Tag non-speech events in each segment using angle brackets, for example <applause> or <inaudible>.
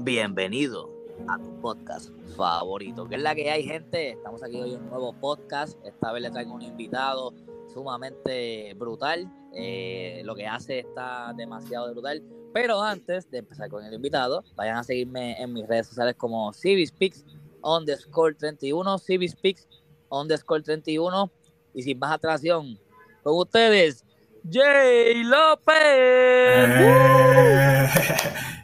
Bienvenido a tu podcast favorito. ¿Qué es la que hay, gente? Estamos aquí hoy en un nuevo podcast. Esta vez le traigo un invitado sumamente brutal. Eh, lo que hace está demasiado brutal. Pero antes de empezar con el invitado, vayan a seguirme en mis redes sociales como Civispix underscore 31, Civispix underscore 31. Y sin más atracción, con ustedes, Jay López. Eh,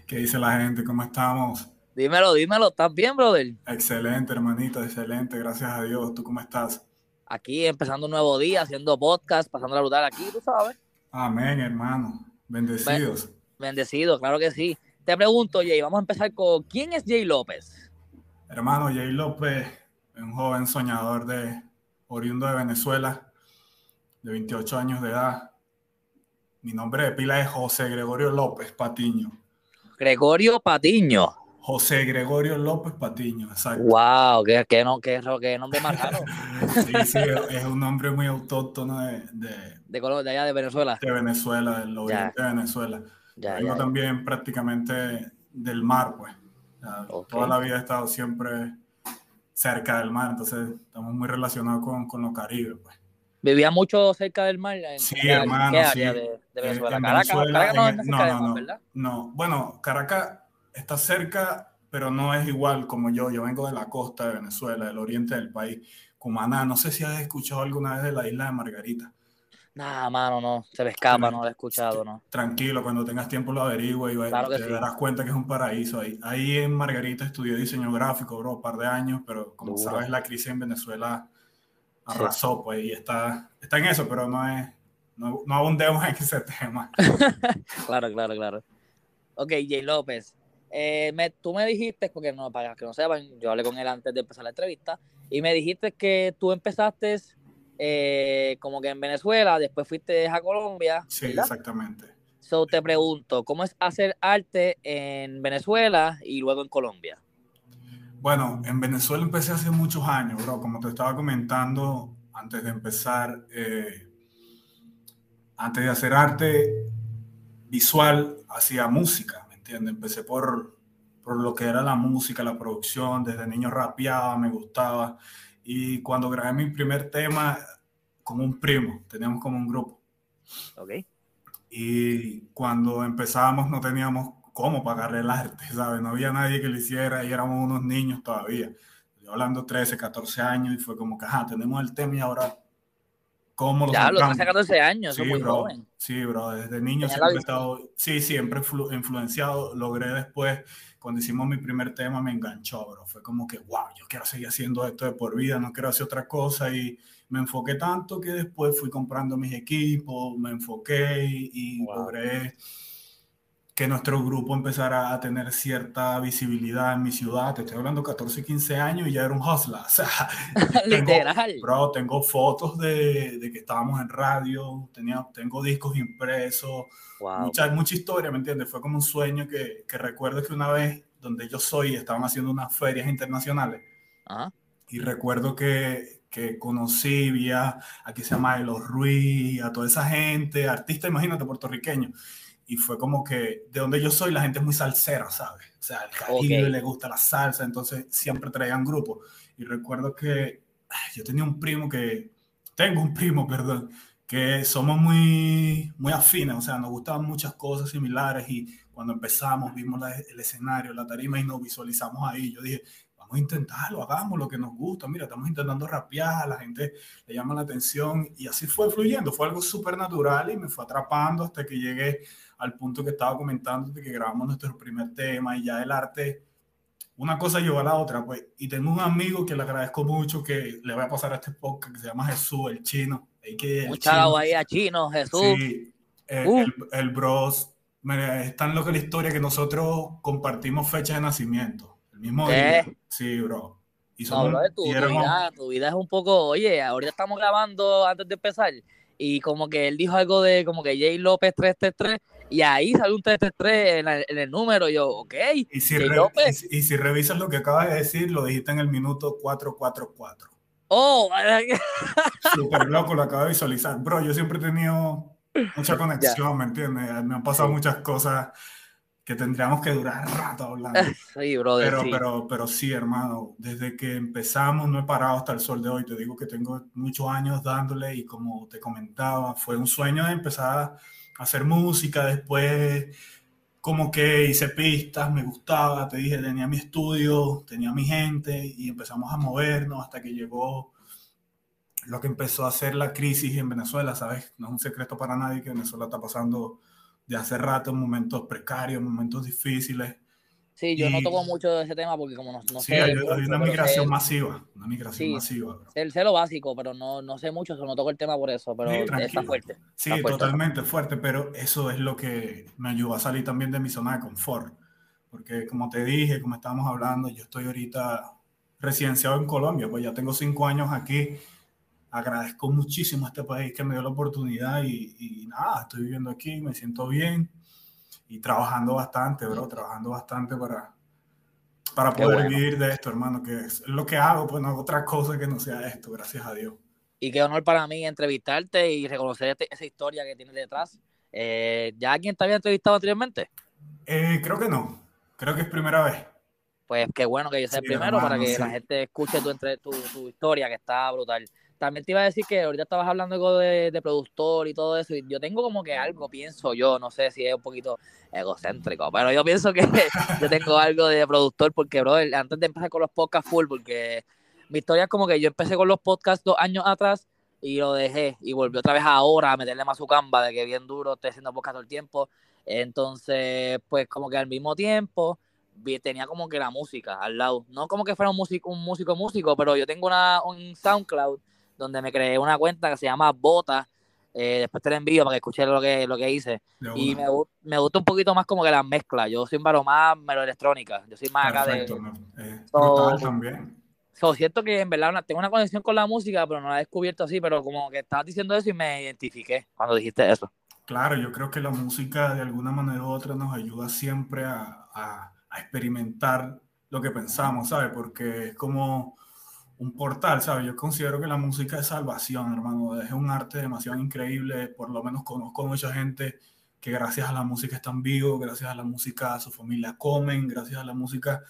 ¿Qué dice la gente? ¿Cómo estamos? Dímelo, dímelo, ¿estás bien, brother? Excelente, hermanito, excelente, gracias a Dios. ¿Tú cómo estás? Aquí empezando un nuevo día, haciendo podcast, pasando la brutal aquí, tú sabes. Amén, hermano. Bendecidos. Bendecido, claro que sí. Te pregunto, Jay, vamos a empezar con ¿quién es Jay López? Hermano, Jay López es un joven soñador de oriundo de Venezuela, de 28 años de edad. Mi nombre de pila es José Gregorio López Patiño. Gregorio Patiño. José Gregorio López Patiño, exacto. Wow, qué, qué, no, qué, qué nombre más raro. <laughs> sí, sí, es un nombre muy autóctono de, de, de, Colombia, de allá de Venezuela. De Venezuela, del oriente de Venezuela. Ya, Vengo ya, también prácticamente del mar, pues. Okay. Toda la vida he estado siempre cerca del mar, entonces estamos muy relacionados con, con los Caribes, pues. ¿Vivía mucho cerca del mar? En, sí, hermano, ¿qué sí. área de, de Venezuela? En Caracas, no, no, del no, no, ¿verdad? no. Bueno, Caracas está cerca, pero no es igual como yo. Yo vengo de la costa de Venezuela, del oriente del país. Cumaná, no sé si has escuchado alguna vez de la isla de Margarita. Nah, mano, no, se me escapa, no lo he escuchado, no. Tranquilo, cuando tengas tiempo lo averigua y Claro te sí. darás cuenta que es un paraíso ahí. Ahí en Margarita estudié diseño gráfico, bro, un par de años, pero como Duro. sabes, la crisis en Venezuela arrasó, pues, y está, está en eso, pero no es, no, no abundemos en ese tema. <laughs> Claro, claro, claro. Ok, Jay López. eh, me- tú me dijiste, porque no, para que no sepan, yo hablé con él antes de empezar la entrevista, y me dijiste que tú empezaste eh, como que en Venezuela, después fuiste a Colombia. Sí, ¿verdad? exactamente. So te pregunto, ¿cómo es hacer arte en Venezuela y luego en Colombia? Bueno, en Venezuela empecé hace muchos años, bro. Como te estaba comentando antes de empezar, eh, antes de hacer arte visual, hacía música, ¿me entiendes? Empecé por, por lo que era la música, la producción. Desde niño rapeaba, me gustaba. Y cuando grabé mi primer tema, con un primo, teníamos como un grupo. Ok. Y cuando empezábamos no teníamos cómo pagarle el arte, <laughs> ¿sabes? No había nadie que lo hiciera y éramos unos niños todavía. Yo hablando 13, 14 años y fue como que, ajá, tenemos el tema y ahora, ¿cómo lo Ya, los sacamos? 13, 14 años, Sí, muy bro. joven. Sí, bro, desde niño siempre he estado, sí, siempre influ- influenciado. Logré después, cuando hicimos mi primer tema, me enganchó, bro. Fue como que, wow, yo quiero seguir haciendo esto de por vida, no quiero hacer otra cosa. Y me enfoqué tanto que después fui comprando mis equipos, me enfoqué y, y Wow. logré que nuestro grupo empezara a tener cierta visibilidad en mi ciudad. Te estoy hablando 14, 15 años y ya era un hustler. <laughs> O sea, <laughs> tengo- Literal. Bro, tengo fotos de, de que estábamos en radio, tenía, tengo discos impresos, Wow. mucha, mucha historia, ¿me entiendes? Fue como un sueño que, que recuerdo que una vez donde yo soy estaban haciendo unas ferias internacionales Ajá. y recuerdo que, que conocí, vi a, a que se llama Elos Ruiz, a toda esa gente, artista, imagínate, puertorriqueño. Y fue como que de donde yo soy la gente es muy salsera, ¿sabes? O sea, al Caribe Ok. le gusta la salsa, entonces siempre traían grupos. Y recuerdo que yo tenía un primo que, tengo un primo, <laughs> perdón, que somos muy, muy afines, o sea, nos gustaban muchas cosas similares y cuando empezamos vimos la- el escenario, la tarima y nos visualizamos ahí. Yo dije, vamos a intentarlo, hagamos lo que nos gusta. Mira, estamos intentando rapear, a la gente le llama la atención y así fue fluyendo. Fue algo súper natural y me fue atrapando hasta que llegué al punto que estaba comentando de que grabamos nuestro primer tema y ya el arte, una cosa llevó a la otra. Pues, y tengo un amigo que le agradezco mucho que le voy a pasar a este podcast que se llama Jesús, el chino. Que el chino- ahí a Chino, Jesús. Sí, eh, Uh. el, el bros, es tan loca la historia que nosotros compartimos fecha de nacimiento, el mismo ¿Qué? día. Sí, bro. Y No, somos- brother, tu, y tu éramos- vida, tu vida es un poco, oye, ahorita estamos grabando antes de empezar y como que él dijo algo de como que Jay López 333 y ahí salió un 333 en, la- en el número y yo, ok, y, si re- López. y y si revisas lo que acabas de decir, lo dijiste en el minuto 444. oh, <laughs> Súper loco, lo acabo de visualizar. Bro, yo siempre he tenido mucha conexión, ¿me entiendes? Me han pasado muchas cosas que tendríamos que durar rato hablando. sí, brother, pero, sí. Pero, pero sí, hermano, desde que empezamos no he parado hasta el sol de hoy. Te digo que tengo muchos años dándole y como te comentaba, fue un sueño de empezar hacer música. Después, como que hice pistas, me gustaba. Te dije, tenía mi estudio, tenía mi gente y empezamos a movernos hasta que llegó lo que empezó a ser la crisis en Venezuela, ¿sabes? No es un secreto para nadie que Venezuela está pasando de hace rato momentos precarios, momentos difíciles. Sí, yo y, no toco mucho de ese tema porque como no, no sí, sé... hay, hay una migración sé, masiva, una migración sí, masiva. Sé, sé, lo básico, pero no, no sé mucho, no toco el tema por eso, pero sí, está fuerte. Sí, está fuerte. totalmente fuerte, pero eso es lo que me ayudó a salir también de mi zona de confort. Porque como te dije, como estábamos hablando, yo estoy ahorita residenciado en Colombia, pues ya tengo cinco años aquí agradezco muchísimo a este país que me dio la oportunidad y, y, nada, estoy viviendo aquí, me siento bien y trabajando bastante, bro, trabajando bastante para, para poder bueno. vivir de esto, hermano, que es lo que hago, pues no hago otra cosa que no sea esto, gracias a Dios. Y qué honor para mí entrevistarte y reconocer este, esa historia que tienes detrás. Eh, ¿Ya alguien te había entrevistado anteriormente? Eh, creo que no, creo que es primera vez. Pues qué bueno que yo sea Sí, el primero hermano, para que sí. la gente escuche tu, entre- tu, tu historia, que está brutal. También te iba a decir que ahorita estabas hablando algo de, productor y todo eso, y yo tengo como que algo, pienso yo, no sé si es un poquito egocéntrico, pero yo pienso que <laughs> yo tengo algo de productor porque, bro, antes de empezar con los podcasts full, porque mi historia es como que yo empecé con los podcasts dos años atrás y lo dejé y volví otra vez ahora a meterle más su camba de que bien duro estoy haciendo podcast todo el tiempo. Entonces, pues como que al mismo tiempo tenía como que la música al lado. No como que fuera un músico, un músico músico, pero yo tengo una, un SoundCloud donde me creé una cuenta que se llama Bota. Eh, después te la envío para que escuches lo que, lo que hice. Y me, me gusta un poquito más como que las mezclas. Yo soy un baro más electrónica. Yo soy más acá de... Perfecto. Eh, So- brutal también. So, siento que en verdad una- tengo una conexión con la música, pero no la he descubierto así. Pero como que estabas diciendo eso y me identifiqué cuando dijiste eso. Claro, yo creo que la música de alguna manera u otra nos ayuda siempre a, a- a experimentar lo que pensamos, ¿sabes? Porque es como un portal, ¿sabes? Yo considero que la música es salvación, hermano. Es un arte demasiado increíble. Por lo menos conozco mucha gente que gracias a la música están vivos, gracias a la música su familia comen, gracias a la música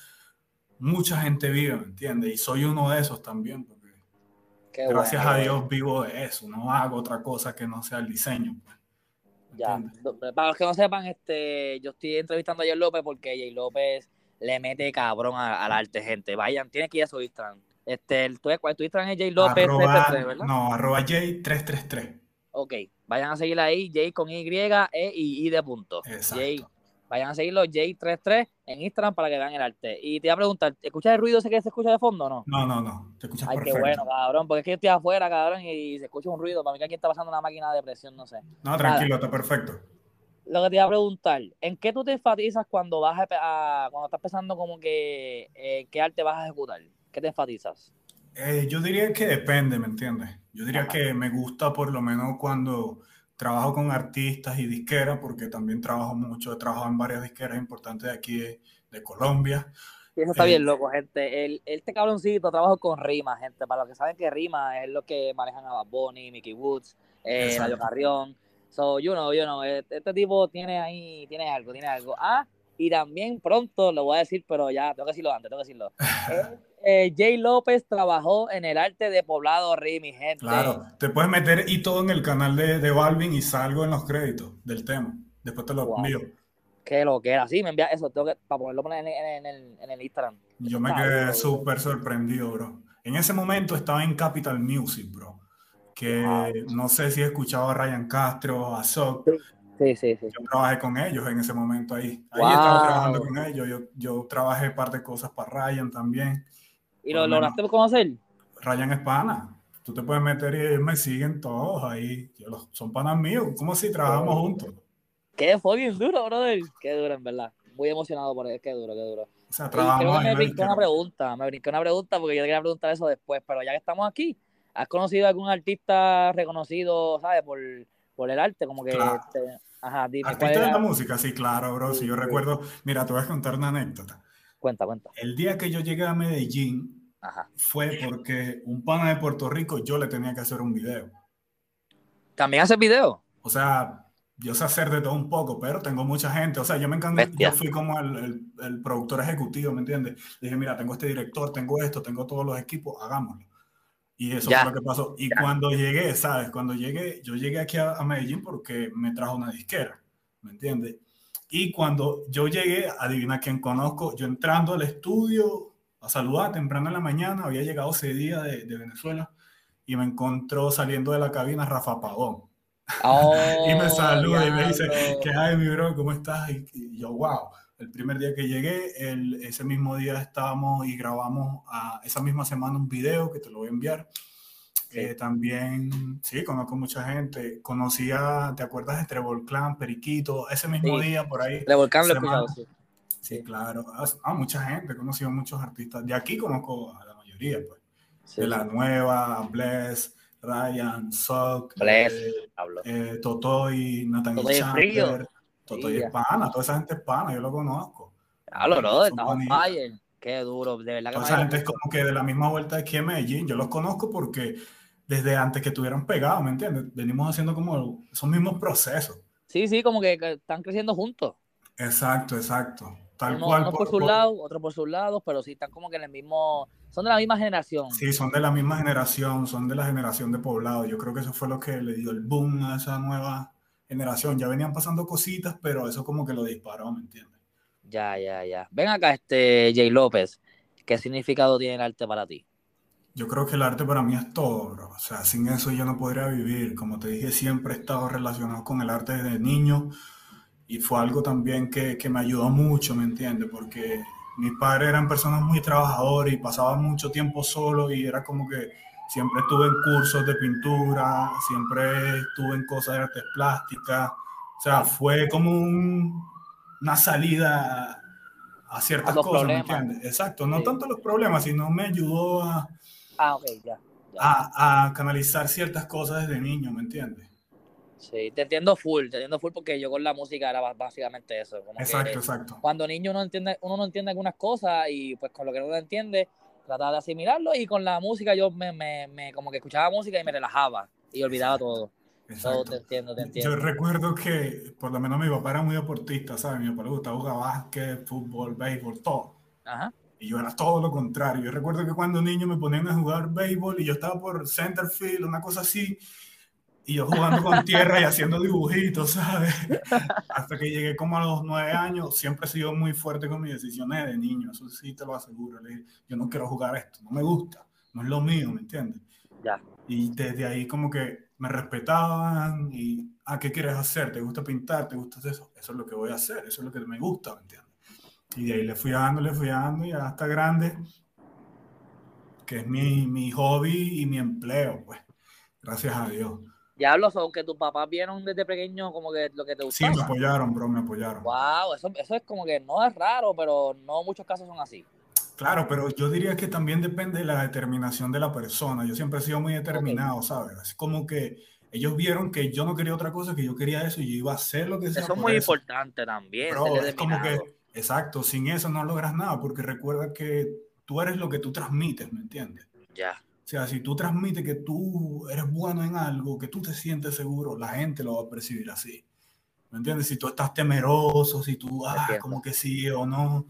mucha gente vive, ¿me entiendes? Y soy uno de esos también, porque Qué gracias bueno, a Dios vivo de eso. No hago otra cosa que no sea el diseño. pues. ¿Me Ya, para los que no sepan, este, yo estoy entrevistando a Jay López porque Jay López le mete cabrón al arte, gente. Vayan, tiene que ir a su Instagram. Este, el, Instagram es Jay López Arroba, 333, ¿verdad? no, arroba J333. Ok, vayan a seguirla ahí, Jay con Y, E y I de punto. Exacto. Jay, vayan a seguirlo, Jay33 en Instagram para que vean el arte. Y te iba a preguntar, ¿escuchas el ruido ese que se escucha de fondo o no? No, no, no. Te escuchas Ay, qué bueno, cabrón, porque es que yo estoy afuera, cabrón, y se escucha un ruido. Para mí que aquí está pasando una máquina de presión, no sé. No, tranquilo, está perfecto. Lo que te iba a preguntar, ¿en qué tú te enfatizas cuando vas a, a- cuando estás pensando como que eh, qué arte vas a ejecutar? ¿Qué te enfatizas? Eh, yo diría que depende, ¿me entiendes? Yo diría Ajá. que me gusta por lo menos cuando trabajo con artistas y disqueras, porque también trabajo mucho, he trabajado en varias disqueras importantes de aquí de, de Colombia. Y eso está Eh, bien loco, gente. El, este cabroncito trabaja con Rima, gente. Para los que saben que Rima es lo que manejan a Bad Bunny, Mickey Woods, eh, Carrión. So, you know, you know, este, este tipo tiene ahí, tiene algo, tiene algo. Ah, y también pronto, lo voy a decir, pero ya, tengo que decirlo antes, tengo que decirlo. <laughs> Eh, eh, Jay López trabajó en el arte de Poblado Rimi, gente. Claro, te puedes meter y todo en el canal de, de Balvin y salgo en los créditos del tema. Después te lo Wow. envío. Que lo que era, sí, me envía eso, tengo que, para ponerlo en, en- en el, en el Instagram. Yo me quedé súper sorprendido, bro. En ese momento estaba en Capital Music, bro. Que no sé si he escuchado a Ryan Castro, a Sok. Sí, sí, sí. Yo trabajé con ellos en ese momento ahí. Ahí Wow. estaba trabajando con ellos. Yo, yo trabajé parte de cosas para Ryan también. ¿Y lo lo lograste conocer? Ryan es pana. Tú te puedes meter y me siguen todos ahí. Yo los- son panas míos. ¿Cómo si trabajamos juntos? Qué fucking duro, brother. Qué duro, en verdad. Muy emocionado por eso. Qué duro, qué duro. O sea, trabajamos me brinqué una pregunta. Me brinqué una pregunta porque yo te quería preguntar eso después. Pero ya que estamos aquí, ¿has conocido algún artista reconocido, sabes, por, por el arte? Como que. Claro. este, ajá, dime. ¿cuál Artista de la música, sí, claro, bro. Si yo Sí, recuerdo, mira, te voy a contar una anécdota. Cuenta, cuenta. El día que yo llegué a Medellín Ajá. fue porque un pana de Puerto Rico yo le tenía que hacer un video. ¿También haces video? O sea, yo sé hacer de todo un poco, pero tengo mucha gente. O sea, yo me encanta, yo fui como el, el, productor ejecutivo, ¿me entiendes? Dije, mira, tengo este director, tengo esto, tengo todos los equipos, hagámoslo. Y eso fue lo que pasó. Y cuando llegué, ¿sabes? Cuando llegué, yo llegué aquí a, Medellín porque me trajo una disquera, ¿me entiendes? Y cuando yo llegué, adivina quién conozco, yo entrando al estudio a saludar temprano en la mañana, había llegado ese día de, de Venezuela y me encontró saliendo de la cabina Rafa Pagón. <laughs> y me oh, saluda y me dice, ¿qué hay, mi bro? ¿Cómo estás? Y, yo, wow. El primer día que llegué, el, ese mismo día estábamos y grabamos a, esa misma semana un video que te lo voy a enviar. Eh, también, sí, conozco mucha gente. Conocía, ¿te acuerdas de Trevor Clan, Periquito? Ese mismo día por ahí. Trevor Clan lo he sí. Sí, claro. Ah, ah, mucha gente, he conocido muchos artistas. De aquí conozco a la mayoría, pues. De la nueva, Bless, Ryan, Sock, eh, eh, Totoy, Nathaniel Chandler, Totoy es pana, toda esa gente es pana, yo lo conozco. Ah, lo no, estamos fire. Qué duro, de verdad que Toda esa gente es como que de la misma vuelta de aquí en Medellín, yo los conozco porque desde antes que estuvieran pegados, ¿me entiendes? Venimos haciendo como esos mismos procesos. Sí, sí, como que están creciendo juntos. Exacto, exacto. Tal uno, cual. Uno por, su lado, otro por su lado, pero sí están como que en el mismo son de la misma generación. Sí, son de la misma generación, son de la generación de poblado. Yo creo que eso fue lo que le dio el boom a esa nueva generación. Ya venían pasando cositas, pero eso como que lo disparó, ¿me entiendes? Ya, ya, ya. Ven acá, este Jay López. ¿Qué significado tiene el arte para ti? Yo creo que el arte para mí es todo, bro. O sea, sin eso yo no podría vivir. Como te dije, siempre he estado relacionado con el arte desde niño y fue algo también que, que me ayudó mucho, ¿me entiendes? Porque mis padres eran personas muy trabajadores y pasaban mucho tiempo solo y era como que siempre estuve en cursos de pintura, siempre estuve en cosas de artes plásticas. O sea, fue como una salida a ciertas cosas, ¿me entiendes? Exacto, no tanto los problemas, sino me ayudó a, ah, okay, ya, A, a canalizar ciertas cosas desde niño, ¿me entiendes? Sí, te entiendo full, te entiendo full porque yo con la música era básicamente eso. exacto, exacto. Cuando niño uno, entiende, uno no entiende algunas cosas y pues con lo que uno entiende, trataba de asimilarlo y con la música yo me, me, me como que escuchaba música y me relajaba y olvidaba todo. Todo te entiendo, te entiendo. Yo recuerdo que por lo menos mi papá era muy deportista, ¿sabes? Mi papá le gustaba jugar básquet, fútbol, béisbol, todo. Ajá. Y yo era todo lo contrario. Yo recuerdo que cuando niño me ponían a jugar béisbol y yo estaba por center field, una cosa así, y yo jugando con tierra y haciendo dibujitos, ¿sabes? Hasta que llegué como a los nueve años, siempre he sido muy fuerte con mis decisiones de niño, eso sí te lo aseguro. Le dije, yo no quiero jugar esto, no me gusta, no es lo mío, ¿me entiendes? Ya. Y desde ahí como que me respetaban y, ¿a ah, qué quieres hacer? ¿Te gusta pintar? ¿Te gusta eso? Eso es lo que voy a hacer, eso es lo que me gusta, ¿me entiendes? Y de ahí le fui dando, le fui dando y hasta grande, que es mi, mi hobby y mi empleo, pues, gracias a Dios. Diablo, son que tus papás vieron desde pequeño como que lo que te gustaba. Sí, me apoyaron, bro, me apoyaron. Wow, eso, eso es como que no es raro, pero no muchos casos son así. Claro, pero yo diría que también depende de la determinación de la persona. Yo siempre he sido muy determinado, ¿sabes? Es como que ellos vieron que yo no quería otra cosa, que yo quería eso y yo iba a hacer lo que sea. Eso es muy importante también. Bro, es como que, exacto, sin eso no logras nada, porque recuerda que tú eres lo que tú transmites, ¿me entiendes? Ya. O sea, si tú transmites que tú eres bueno en algo, que tú te sientes seguro, la gente lo va a percibir así. ¿Me entiendes? Si tú estás temeroso, si tú, ah, como que sí o no,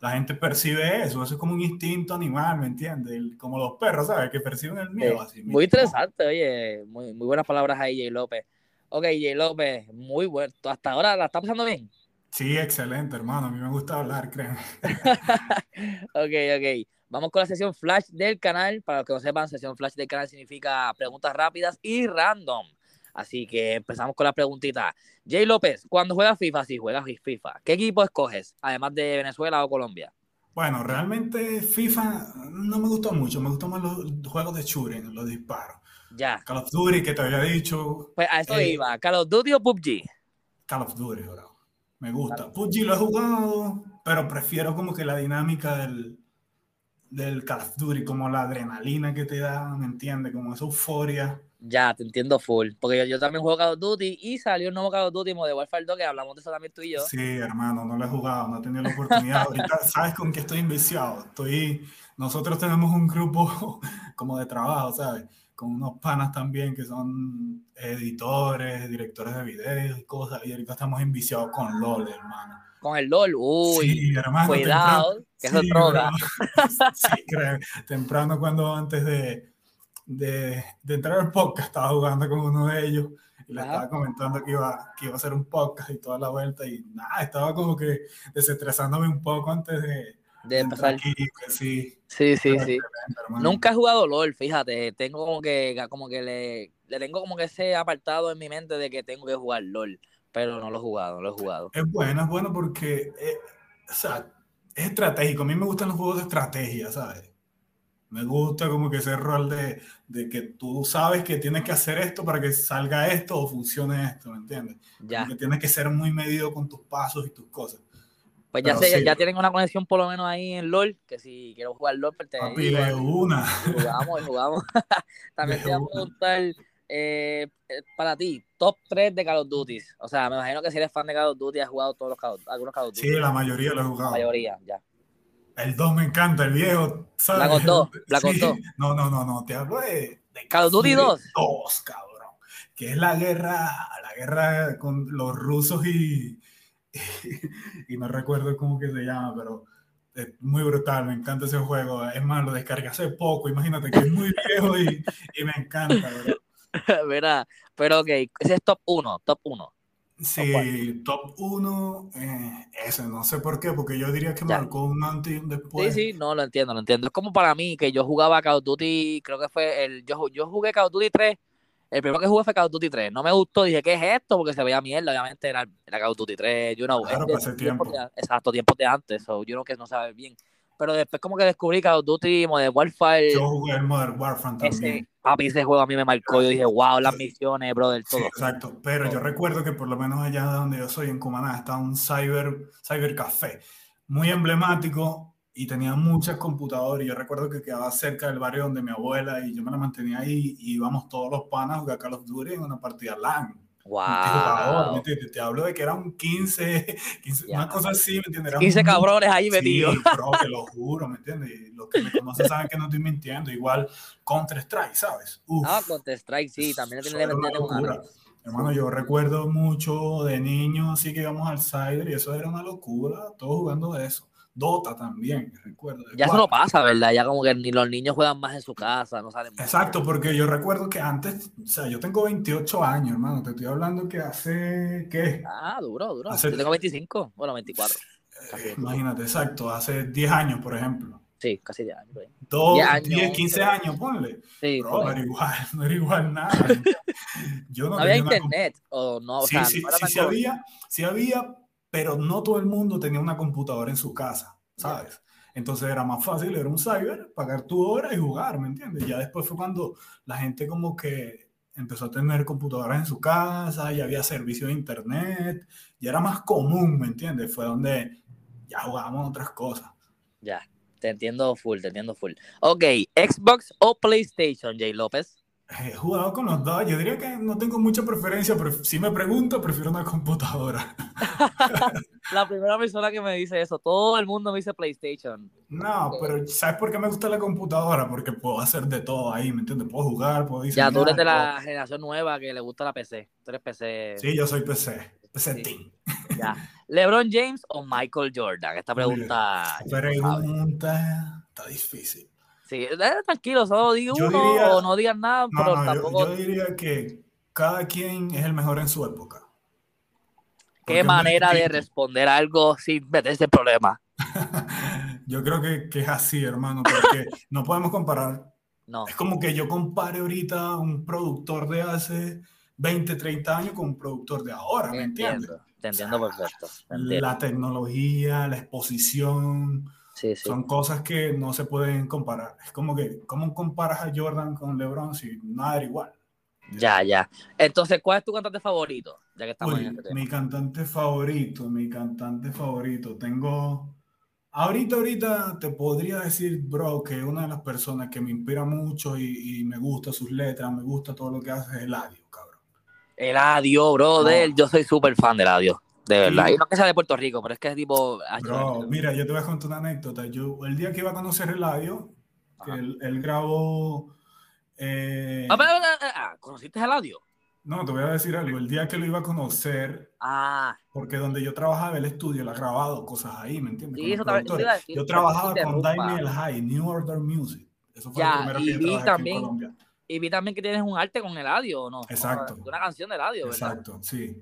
la gente percibe eso. Eso es como un instinto animal, ¿me entiendes? Como los perros, ¿sabes? Que perciben el miedo. así muy interesante, oye. Muy, muy buenas palabras ahí, Jay López. Ok, Jay López, muy bueno. ¿Hasta ahora la está pasando bien? Sí, excelente, hermano. A mí me gusta hablar, créeme. <laughs> ok, ok. Vamos con la sesión flash del canal. Para los que no sepan, sesión flash del canal significa preguntas rápidas y random. Así que empezamos con la preguntita. Jay López, cuando juegas FIFA, si juegas FIFA, ¿qué equipo escoges? Además de Venezuela o Colombia. Bueno, realmente FIFA no me gustó mucho. Me gustan más los juegos de shooting, los disparos. Ya. Call of Duty, que te había dicho. Pues a eso eh, iba. ¿Call of Duty o PUBG? Call of Duty, bro. Me gusta. PUBG lo he jugado, pero prefiero como que la dinámica del, del Call of Duty, como la adrenalina que te da, ¿me entiendes? Como esa euforia. Ya, te entiendo full. Porque yo, también juego Call of Duty y salió un nuevo Call of Duty de Warfare 2, que hablamos de eso también tú y yo. Sí, hermano, no lo he jugado, no he tenido la oportunidad. Ahorita, <laughs> ¿sabes con qué estoy enviciado? Estoy, nosotros tenemos un grupo <laughs> como de trabajo, ¿sabes? con unos panas también que son editores, directores de videos y cosas. Y ahorita estamos enviciados con LOL, hermano. Con el LOL, uy, Sí, hermano. cuidado, que eso es sí, droga. <laughs> sí, creo. Temprano cuando antes de, de, de entrar al podcast estaba jugando con uno de ellos y le estaba comentando que iba, que iba a hacer un podcast y toda la vuelta y nada, estaba como que desestresándome un poco antes de, De empezar. aquí, que sí. Sí, sí, sí. Nunca he jugado LOL, fíjate. Tengo como que, como que le, le tengo como que ese apartado en mi mente de que tengo que jugar LOL. Pero no lo he jugado, no lo he jugado. Es bueno, es bueno porque eh, o sea, es estratégico. A mí me gustan los juegos de estrategia, ¿sabes? Me gusta como que ese rol de, de que tú sabes que tienes que hacer esto para que salga esto o funcione esto, ¿me entiendes? Ya. Que tienes que ser muy medido con tus pasos y tus cosas. Pues ya sé, sí. ya tienen una conexión por lo menos ahí en LOL, que si quiero jugar LOL, pues te Papi, de una. jugamos y jugamos. <laughs> También De te iba a preguntar, eh, eh, para ti, top 3 de Call of Duty. O sea, me imagino que si eres fan de Call of Duty has jugado todos los Call of, algunos Call of Duty. Sí, la mayoría lo he la jugado. mayoría, ya. El 2 me encanta, el viejo. ¿sabes? Ops 2, Black Sí. Ops 2. No, no, no, no. Te hablo de, de Call of Duty 2. 2, cabrón. Que es la guerra, la guerra con los rusos y, <laughs> y, no recuerdo cómo que se llama, pero es muy brutal. Me encanta ese juego. Es más, lo descargué hace poco. Imagínate que es muy <laughs> viejo y, y me encanta, bro. <laughs> Verá, pero ok, ese es top 1, top 1. Sí, top 1, ese, no sé por qué, porque yo diría que Ya. marcó un antes y un Sí, después. sí, no, lo entiendo, lo entiendo. Es como para mí que yo jugaba Call of Duty, creo que fue el. Yo, yo jugué Call of Duty 3. El primero que jugué fue Call of Duty 3. No me gustó, dije, ¿qué es esto? Porque se veía mierda, obviamente era, era Call of Duty 3. You know, Claro, pasé tiempo. de- exacto, tiempos de antes. So, yo know que no sabe bien. Pero después, como que descubrí Call of Duty Modern Warfare. Yo jugué el Modern Warfare también. Ese, papi, ese juego a mí me marcó. Yo dije, wow, las misiones, brother, Sí, todo. exacto. Pero yo recuerdo que por lo menos allá donde yo soy, en Cumaná, estaba un cyber, cyber café muy emblemático y tenía muchas computadoras. Y yo recuerdo que quedaba cerca del barrio donde mi abuela y yo me la mantenía ahí y íbamos todos los panas a jugar Call of Duty en una partida LAN. Multijugador, ¿me Wow. Te hablo de que eran 15, 15 <laughs> Ya. una cosa así, ¿me entiendes? Eran 15 muy- cabrones ahí Sí, metidos. bro, te lo juro, ¿me entiendes? Y los que me conocen saben que no estoy mintiendo. Igual Counter-Strike, ¿sabes? Uf. Ah, Counter Strike, sí, también le meten locura. Hermano, yo recuerdo mucho de niño, así que íbamos al Cider y eso era una locura, todos jugando de eso. Dota también, recuerdo. Ya eso no pasa, ¿verdad? Ya como que ni los niños juegan más en su casa, no salen más. Exacto, porque yo recuerdo que antes, o sea, yo tengo 28 años, hermano, te estoy hablando que hace, ¿qué? Ah, duro, duro. Hace- Yo tengo 25, bueno, 24. Casi Eh, imagínate, exacto, hace 10 años, por ejemplo. Sí, casi 10 años. 2, 10 años, 10, 15 pero- años, ponle. Sí, Bro, no era igual, <laughs> no era igual nada. <laughs> Yo no, no había una internet, o no, o Sí, sea, sí, no sí, sí había, sí había, pero no todo el mundo tenía una computadora en su casa, ¿sabes? Entonces era más fácil, era un cyber, pagar tu hora y jugar, ¿me entiendes? Ya después fue cuando la gente como que empezó a tener computadoras en su casa, ya había servicio de internet, ya era más común, ¿me entiendes? Fue donde ya jugábamos otras cosas. Ya, te entiendo full, te entiendo full. Ok, Xbox o PlayStation, Jay López. He jugado con los dos, yo diría que no tengo mucha preferencia, pero si me pregunto, prefiero una computadora. <laughs> La primera persona que me dice eso, todo el mundo me dice PlayStation. No, pero ¿sabes por qué me gusta la computadora? Porque puedo hacer de todo ahí, ¿me entiendes? Puedo jugar, puedo Ya, diseñar. tú eres de puedo- la generación nueva que le gusta la PC. Tú eres PC. Sí, yo soy PC, PC Sí. Team. <laughs> Ya. ¿LeBron James o Michael Jordan? Esta pregunta. ya. Pregunta, está difícil. Sí, eh, tranquilo, solo diga Yo uno diría- o no digas nada, No, pero no, yo, tampoco. yo diría que cada quien es el mejor en su época. Porque ¿Qué manera de responder algo sin meterse en problemas? <laughs> Yo creo que, que es así, hermano, porque <laughs> no podemos comparar. No, Es como que yo compare ahorita un productor de hace 20, 30 años con un productor de ahora, ¿me entiendes? entiendo, te entiendo perfecto. te entiendo. La tecnología, la exposición, Sí, sí. son cosas que no se pueden comparar. Es como que, ¿cómo comparas a Jordan con LeBron si nada era igual? Ya, ya. Entonces, ¿cuál es tu cantante favorito? Ya que estamos Uy, en este tema. mi cantante favorito, mi cantante favorito. Tengo, ahorita, ahorita te podría decir, bro, que una de las personas que me inspira mucho y, y me gusta sus letras, me gusta todo lo que hace es Eladio, cabrón. Eladio, brother. No. Yo soy súper fan de Eladio. De verdad. Y no que sea de Puerto Rico, pero es que es tipo. ah, Bro, mira, yo te voy a contar una anécdota. Yo, el día que iba a conocer Eladio, que Ajá. él, él grabó Eh, Ah, pero, ah, ah, ah, ¿Conociste el audio? no, te voy a decir algo. El día que lo iba a conocer, Ah, porque donde yo trabajaba, el estudio, él ha grabado cosas ahí, ¿me entiendes? Sí, eso también- decir, Yo que trabajaba con. Daniel High, New Order Music. Eso fue Ya, lo primero que yo trabajé aquí también- en Colombia. y vi también que tienes un arte con el audio, ¿o no? Exacto. Una, una canción del audio, ¿verdad? Exacto, sí.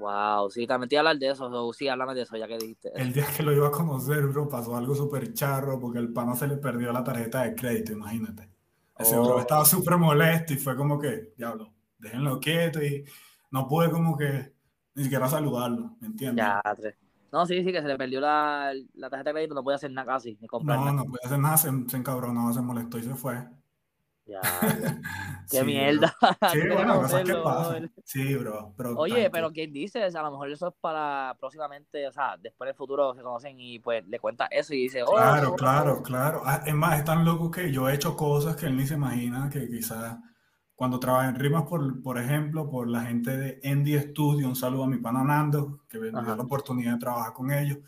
Wow, sí, también te iba a hablar de eso. so, sí, háblame de eso ya que dijiste. El día que lo iba a conocer, bro, pasó algo súper charro porque el pana se le perdió la tarjeta de crédito, imagínate. Ese Oh. bro estaba súper molesto y fue como que, diablo, déjenlo quieto y no pude como que ni siquiera saludarlo, ¿me entiendes? Ya, tres. No, sí, sí, que se le perdió la, la tarjeta de crédito, no puede hacer nada casi, ni comprar No, nada. no pude hacer nada, se, se encabronó, se molestó y se fue. Ya. <laughs> Qué Sí, mierda. bro. <laughs> Sí, bueno, cosas que joderlo, pasan. brother. Sí, bro. Pero Oye, tanto. pero ¿quién dice? A lo mejor eso es para próximamente, o sea, después en el futuro se conocen y pues le cuenta eso y dice, oh, Claro, claro, claro. Ah, Es más, es tan loco que yo he hecho cosas que él ni se imagina que quizás cuando trabajé en Rimas, por, por ejemplo, por la gente de Endy Studio, un saludo a mi pana Nando, que me dio la oportunidad de trabajar con ellos,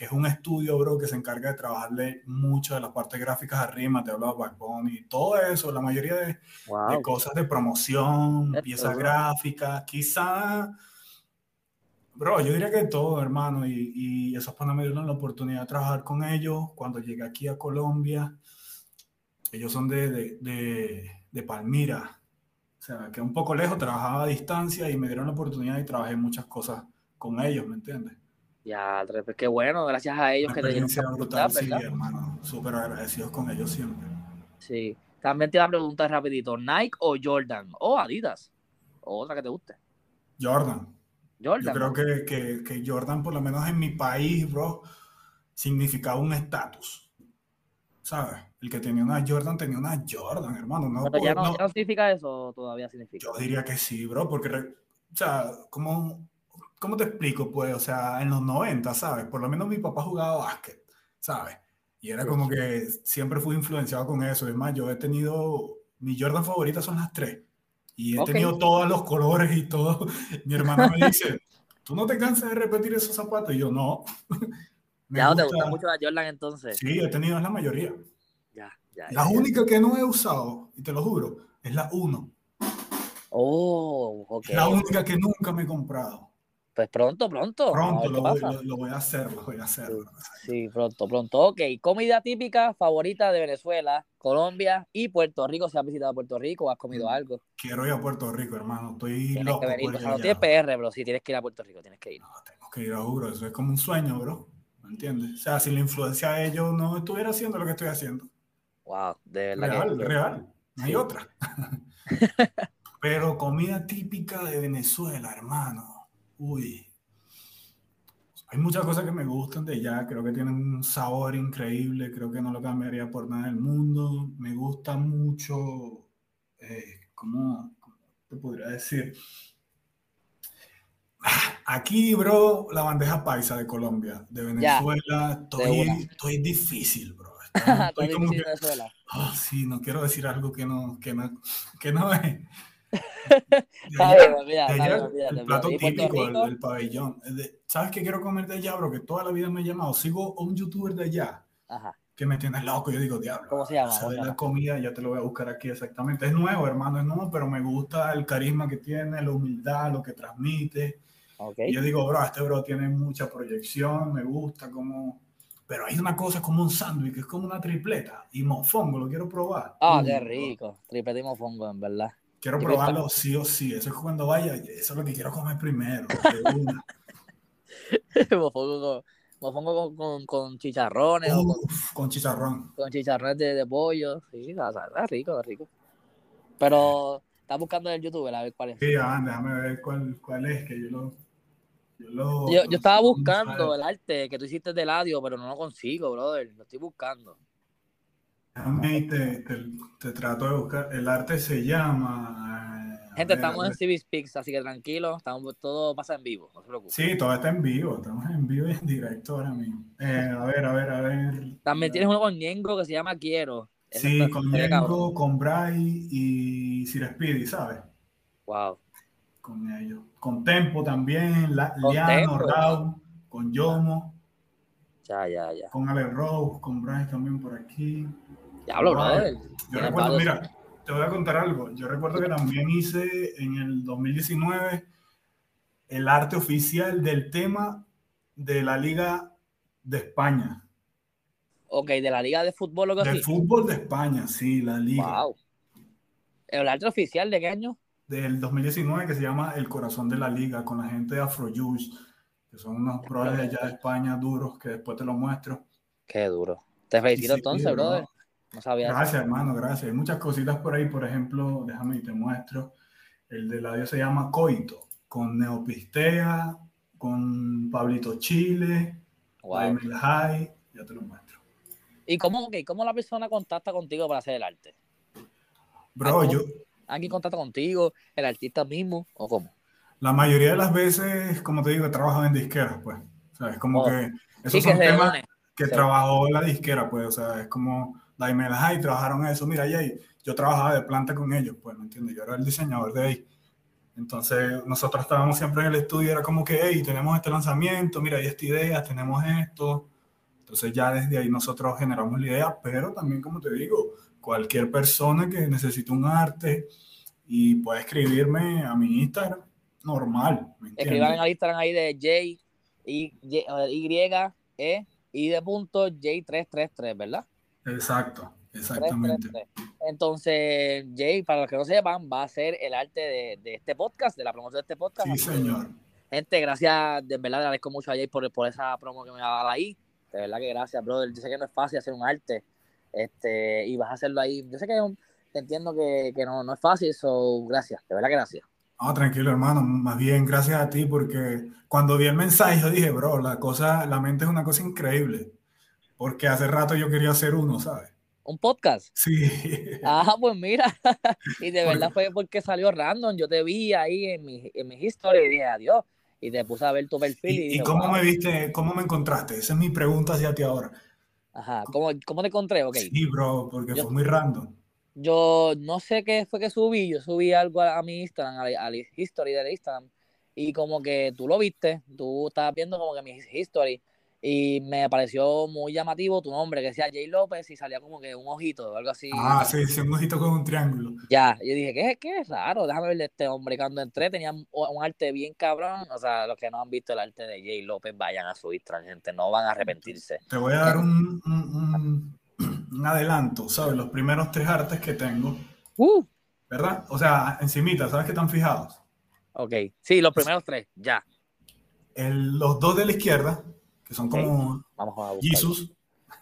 que es un estudio, bro, que se encarga de trabajarle mucho de las partes gráficas a Rimas, te hablo de Backbone y todo eso, la mayoría de, cosas de promoción, Esto, piezas bro. gráficas, quizá, bro, yo diría que todo, hermano, y, y esos panas me dieron la oportunidad de trabajar con ellos cuando llegué aquí a Colombia. Ellos son de, de, de, de Palmira, o sea, que un poco lejos, trabajaba a distancia y me dieron la oportunidad y trabajé muchas cosas con ellos, ¿me entiendes? Ya, pues qué bueno, gracias a ellos Una que te dieron brutal, sí, ¿verdad? hermano, súper agradecidos con ellos siempre. Sí. También te iba a preguntar rapidito, ¿Nike o Jordan? O Adidas. O otra que te guste. Jordan. Jordan. Yo creo que, que, que Jordan, por lo menos en mi país, bro, significaba un estatus. ¿Sabes? El que tenía una Jordan tenía una Jordan, hermano. No, Pero ya no, no- ya no significa eso, todavía significa. yo diría que sí, bro, porque, o sea, ¿cómo, ¿cómo te explico? Pues, o sea, en los 90, ¿sabes? Por lo menos mi papá jugaba básquet, ¿sabes? Y era como que siempre fui influenciado con eso. Es más, yo he tenido, mi Jordan favorita son las tres. Y he Ok. tenido todos los colores y todo. <laughs> Mi hermana me dice, ¿tú no te cansas de repetir esos zapatos? Y yo, no. <laughs> Me ya no te gusta- gusta mucho la Jordan entonces. Sí, he tenido la mayoría. Ya, ya. La ya, ya. única que no he usado, y te lo juro, es la 1. Oh, ok. La única que nunca me he comprado. Pues pronto, pronto. Pronto lo voy, pasa. lo- lo voy a hacer, lo voy a hacer. Sí, pronto, pronto. Ok, comida típica favorita de Venezuela, Colombia y Puerto Rico. Si has visitado Puerto Rico o has comido Mm. algo, Quiero ir a Puerto Rico, hermano. Estoy tienes loco que venir. no tienes PR, pero sí tienes que ir a Puerto Rico, tienes que ir. No, tengo que ir a juro. Eso es como un sueño, bro. ¿Me entiendes? O sea, sin la influencia de ellos, no estuviera haciendo lo que estoy haciendo. Wow, de verdad Real, que. real. No hay Sí. otra. <laughs> Pero comida típica de Venezuela, hermano. Uy. Hay muchas cosas que me gustan de allá. Creo que tienen un sabor increíble. Creo que no lo cambiaría por nada del mundo. Me gusta mucho. eh, ¿cómo, cómo te podría decir? Aquí, bro, la bandeja paisa de Colombia, de Venezuela, estoy, una. estoy difícil, bro. <laughs> Estoy, como que. Ah, sí, no quiero decir algo que no, que no, que no es. Está bien, olvídate, olvídate, el plato. ¿Y típico, el, el pabellón. El de- ¿Sabes qué quiero comer de allá, bro? Que toda la vida me he llamado. Sigo a un youtuber de allá Ajá. que me tiene loco. Yo digo, diablo. ¿Cómo se llama? esa de la comida, ya te lo voy a buscar aquí exactamente. Es nuevo, hermano, es nuevo, pero me gusta el carisma que tiene, la humildad, lo que transmite. Ok. Y yo digo, bro, este bro tiene mucha proyección, me gusta como... Pero hay una cosa como un sándwich, es como una tripleta. Y mofongo, lo quiero probar. Ah, Uy, qué rico. Tripetimos fongo, en verdad. Quiero ¿Y qué probarlo sí o sí. Eso es cuando vaya, eso es lo que quiero comer primero. <laughs> mofongo con, con, chicharrones o con, chicharrón. con chicharrones de, de pollo. Sí, está, está- está rico, está rico. Pero estás buscando en el YouTube a ver cuál es. Sí, ah, déjame ver cuál, cuál es, que yo lo... Yo, lo- Yo, yo estaba buscando el arte que tú hiciste del audio, pero no lo consigo, brother. Lo estoy buscando. Déjame y te, te, te trato de buscar. El arte se llama... eh, Gente, ver, estamos en. Civic Speaks, así que tranquilo. Estamos, todo pasa en vivo, no se preocupen. Sí, todo está en vivo. Estamos en vivo y en directo ahora mismo. Eh, a ver, a ver, a ver. También tienes uno con Ñengo que se llama Quiero. Sí, con. Ñengo, con Bray y Sir Speedy, ¿sabes? Wow. Con ellos. Con Tempo también, la, Con Liano, Tempo, Rao, con Yomo, Ya, ya, ya. con Ale Rose, con Bray también por aquí. Diablo, brother. Yo recuerdo, mira, te voy a contar algo. Yo recuerdo que también hice en el 2019 el arte oficial del tema de la Liga de España. Ok, de la Liga de Fútbol o De fútbol de España, sí, la Liga. Wow. ¿El arte oficial de qué año? Del 2019 que se llama El Corazón de la Liga con la gente de Afrojuice, que son unos brothers allá de España duros que después te lo muestro. Qué duro. Te felicito entonces, brother. No sabía. Gracias, hermano, gracias. Hay muchas cositas por ahí, por ejemplo, déjame y te muestro. El de la se llama Coito, con Neopistea, con Pablito Chile, wow. High, ya te lo muestro. ¿Y cómo, okay, cómo la persona contacta contigo para hacer el arte? Bro, yo... ¿Alguien contacta contigo, el artista mismo, o cómo? La mayoría de las veces, como te digo, he trabajado en disqueras, pues. O sea, es como oh. que esos son temas que trabajó la disquera, pues. O sea, es como Daimel High, trabajaron eso. Mira, ahí, yo trabajaba de planta con ellos, pues, ¿me entiendes? Yo era el diseñador de ahí. Entonces, nosotros estábamos siempre en el estudio, era como que, hey, tenemos este lanzamiento, mira, hay esta idea, tenemos esto. Entonces, ya desde ahí nosotros generamos la idea, pero también, como te digo, cualquier persona que necesite un arte y puede escribirme a mi Instagram, normal. Escriban en el Instagram ahí de J, Y, y, E, y de punto J333, ¿verdad? Exacto. Exactamente. Entonces, Jay, para los que no sepan, va a ser el arte de, este podcast, de la promoción de este podcast. Sí, señor. Gente, gracias, de verdad agradezco mucho a Jay por, por esa promo que me va a dar ahí. De verdad que gracias, brother. Yo sé que no es fácil hacer un arte este y vas a hacerlo ahí. Yo sé que te entiendo que, no, no es fácil, so gracias, de verdad que gracias. No, tranquilo, hermano. Más bien, gracias a ti, porque cuando vi el mensaje, yo dije, bro, la cosa, la mente es una cosa increíble. Porque hace rato yo quería hacer uno, ¿sabes? un podcast. Sí. Ah, pues mira. <laughs> y de verdad fue porque salió random. Yo te vi ahí en mi, en mi historia y dije adiós. Y te puse a ver tu perfil. ¿Y, y, cómo me viste, cómo me encontraste? Esa es mi pregunta hacia ti ahora. Ajá, ¿cómo, cómo te encontré? Okay. Sí, bro, porque fue muy random. Yo no sé qué fue que subí. Yo subí algo a, mi Instagram, a la, history del Instagram. Y como que tú lo viste, tú estabas viendo como que mi history y me pareció muy llamativo tu nombre, que decía Jay López y salía como que un ojito o algo así. Ah, sí, sí, un ojito con un triángulo. Ya, yo dije, ¿qué, qué es raro? Déjame verle este hombre. Cuando entré tenía un, arte bien cabrón. O sea, los que no han visto el arte de Jay López, vayan a su Instagram, gente, no van a arrepentirse. Te voy a dar un, un, un, adelanto, ¿sabes? Los primeros tres artes que tengo. Uh. ¿Verdad? O sea, encimita, ¿sabes que están fijados? Ok, sí, los primeros tres, ya. El, los dos de la izquierda que son como Vamos a Jesus.